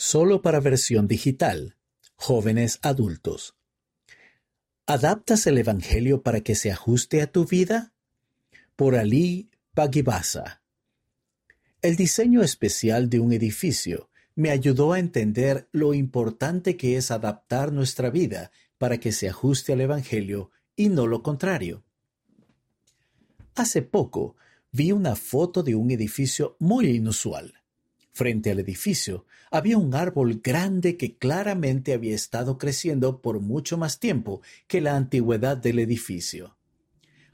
Solo para versión digital. Jóvenes adultos. ¿Adaptas el Evangelio para que se ajuste a tu vida? Por Ali Pagibasa. El diseño especial de un edificio me ayudó a entender lo importante que es adaptar nuestra vida para que se ajuste al Evangelio y no lo contrario. Hace poco vi una foto de un edificio muy inusual. Frente al edificio había un árbol grande que claramente había estado creciendo por mucho más tiempo que la antigüedad del edificio.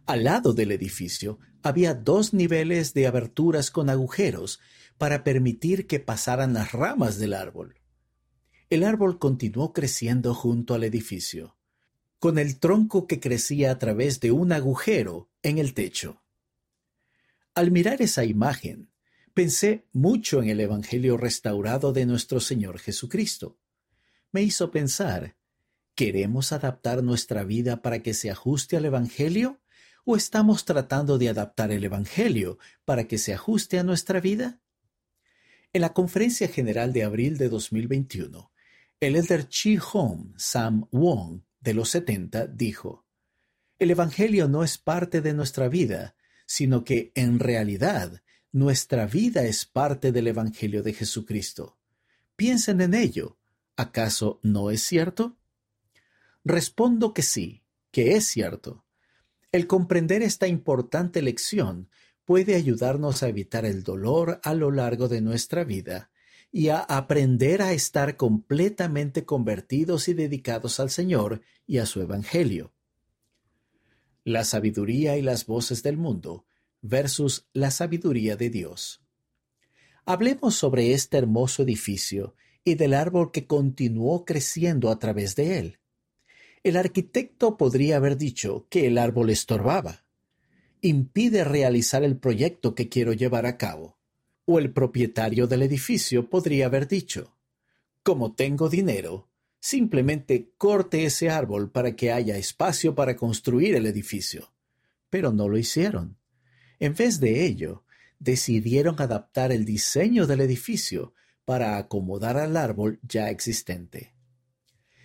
Al lado del edificio había dos niveles de aberturas con agujeros para permitir que pasaran las ramas del árbol. El árbol continuó creciendo junto al edificio, con el tronco que crecía a través de un agujero en el techo. Al mirar esa imagen, pensé mucho en el Evangelio restaurado de nuestro Señor Jesucristo. Me hizo pensar, ¿queremos adaptar nuestra vida para que se ajuste al Evangelio? ¿O estamos tratando de adaptar el Evangelio para que se ajuste a nuestra vida? En la Conferencia General de abril de 2021, el elder Chi Hong Sam Wong de los 70 dijo, El Evangelio no es parte de nuestra vida, sino que en realidad nuestra vida es parte del Evangelio de Jesucristo. Piensen en ello. ¿Acaso no es cierto? Respondo que sí, que es cierto. El comprender esta importante lección puede ayudarnos a evitar el dolor a lo largo de nuestra vida y a aprender a estar completamente convertidos y dedicados al Señor y a su Evangelio la sabiduría y las voces del mundo versus la sabiduría de Dios. Hablemos sobre este hermoso edificio y del árbol que continuó creciendo a través de él. El arquitecto podría haber dicho que el árbol estorbaba, impide realizar el proyecto que quiero llevar a cabo. O el propietario del edificio podría haber dicho, como tengo dinero, Simplemente corte ese árbol para que haya espacio para construir el edificio. Pero no lo hicieron. En vez de ello, decidieron adaptar el diseño del edificio para acomodar al árbol ya existente.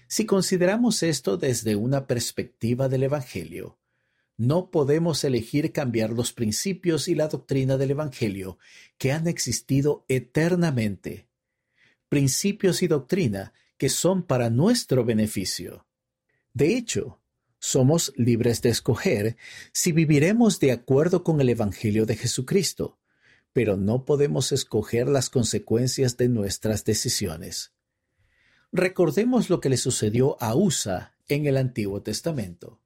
Si consideramos esto desde una perspectiva del Evangelio, no podemos elegir cambiar los principios y la doctrina del Evangelio que han existido eternamente. Principios y doctrina que son para nuestro beneficio. De hecho, somos libres de escoger si viviremos de acuerdo con el Evangelio de Jesucristo, pero no podemos escoger las consecuencias de nuestras decisiones. Recordemos lo que le sucedió a Usa en el Antiguo Testamento.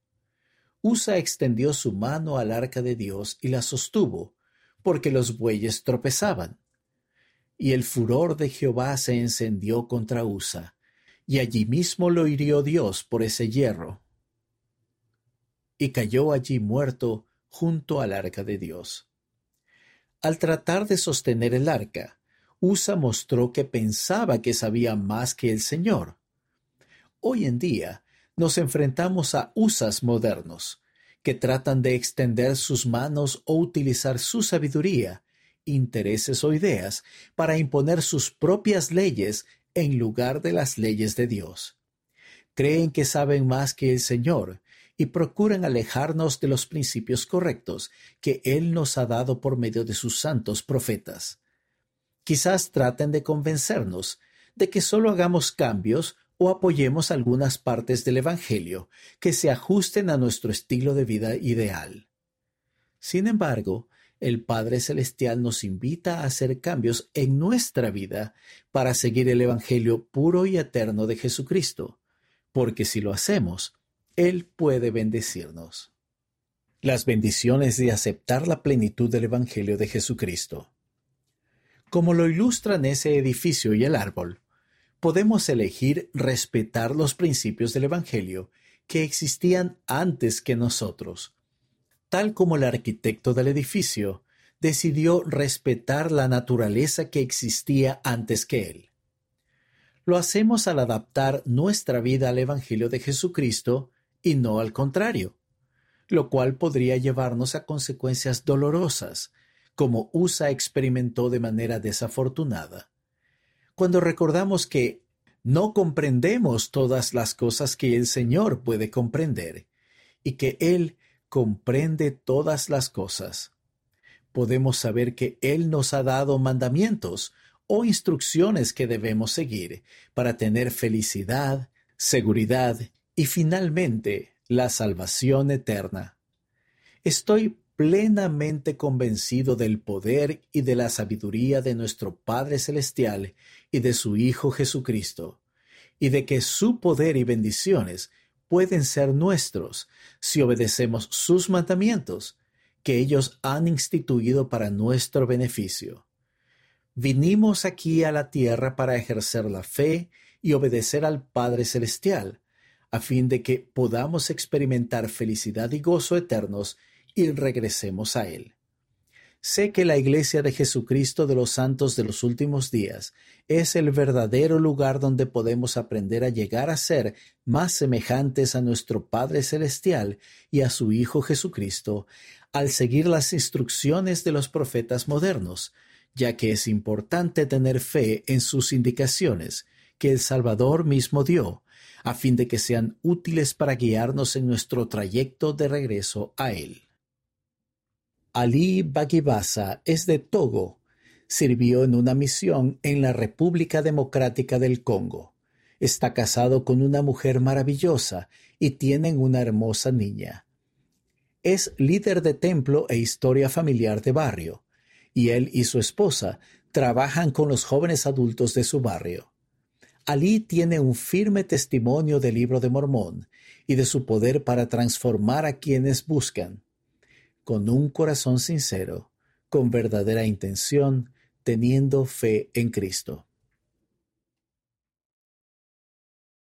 Usa extendió su mano al arca de Dios y la sostuvo, porque los bueyes tropezaban. Y el furor de Jehová se encendió contra Usa, y allí mismo lo hirió Dios por ese hierro. Y cayó allí muerto junto al arca de Dios. Al tratar de sostener el arca, Usa mostró que pensaba que sabía más que el Señor. Hoy en día nos enfrentamos a Usas modernos, que tratan de extender sus manos o utilizar su sabiduría, intereses o ideas para imponer sus propias leyes en lugar de las leyes de Dios. Creen que saben más que el Señor y procuran alejarnos de los principios correctos que Él nos ha dado por medio de sus santos profetas. Quizás traten de convencernos de que solo hagamos cambios o apoyemos algunas partes del Evangelio que se ajusten a nuestro estilo de vida ideal. Sin embargo, el Padre Celestial nos invita a hacer cambios en nuestra vida para seguir el Evangelio puro y eterno de Jesucristo, porque si lo hacemos, Él puede bendecirnos. Las bendiciones de aceptar la plenitud del Evangelio de Jesucristo. Como lo ilustran ese edificio y el árbol, podemos elegir respetar los principios del Evangelio que existían antes que nosotros, tal como el arquitecto del edificio decidió respetar la naturaleza que existía antes que él. Lo hacemos al adaptar nuestra vida al Evangelio de Jesucristo y no al contrario, lo cual podría llevarnos a consecuencias dolorosas, como Usa experimentó de manera desafortunada. cuando recordamos que no comprendemos todas las cosas que el Señor puede comprender y que Él comprende todas las cosas. Podemos saber que Él nos ha dado mandamientos o instrucciones que debemos seguir para tener felicidad, seguridad y finalmente la salvación eterna. Estoy plenamente convencido del poder y de la sabiduría de nuestro Padre Celestial y de su Hijo Jesucristo, y de que su poder y bendiciones pueden ser nuestros si obedecemos sus mandamientos, que ellos han instituido para nuestro beneficio. Vinimos aquí a la tierra para ejercer la fe y obedecer al Padre Celestial, a fin de que podamos experimentar felicidad y gozo eternos y regresemos a Él. Sé que la Iglesia de Jesucristo de los Santos de los últimos días es el verdadero lugar donde podemos aprender a llegar a ser más semejantes a nuestro Padre Celestial y a su Hijo Jesucristo al seguir las instrucciones de los profetas modernos, ya que es importante tener fe en sus indicaciones que el Salvador mismo dio, a fin de que sean útiles para guiarnos en nuestro trayecto de regreso a Él. Ali Bagibasa es de Togo. Sirvió en una misión en la República Democrática del Congo. Está casado con una mujer maravillosa y tienen una hermosa niña. Es líder de templo e historia familiar de barrio, y él y su esposa trabajan con los jóvenes adultos de su barrio. Ali tiene un firme testimonio del libro de Mormón y de su poder para transformar a quienes buscan con un corazón sincero, con verdadera intención, teniendo fe en Cristo.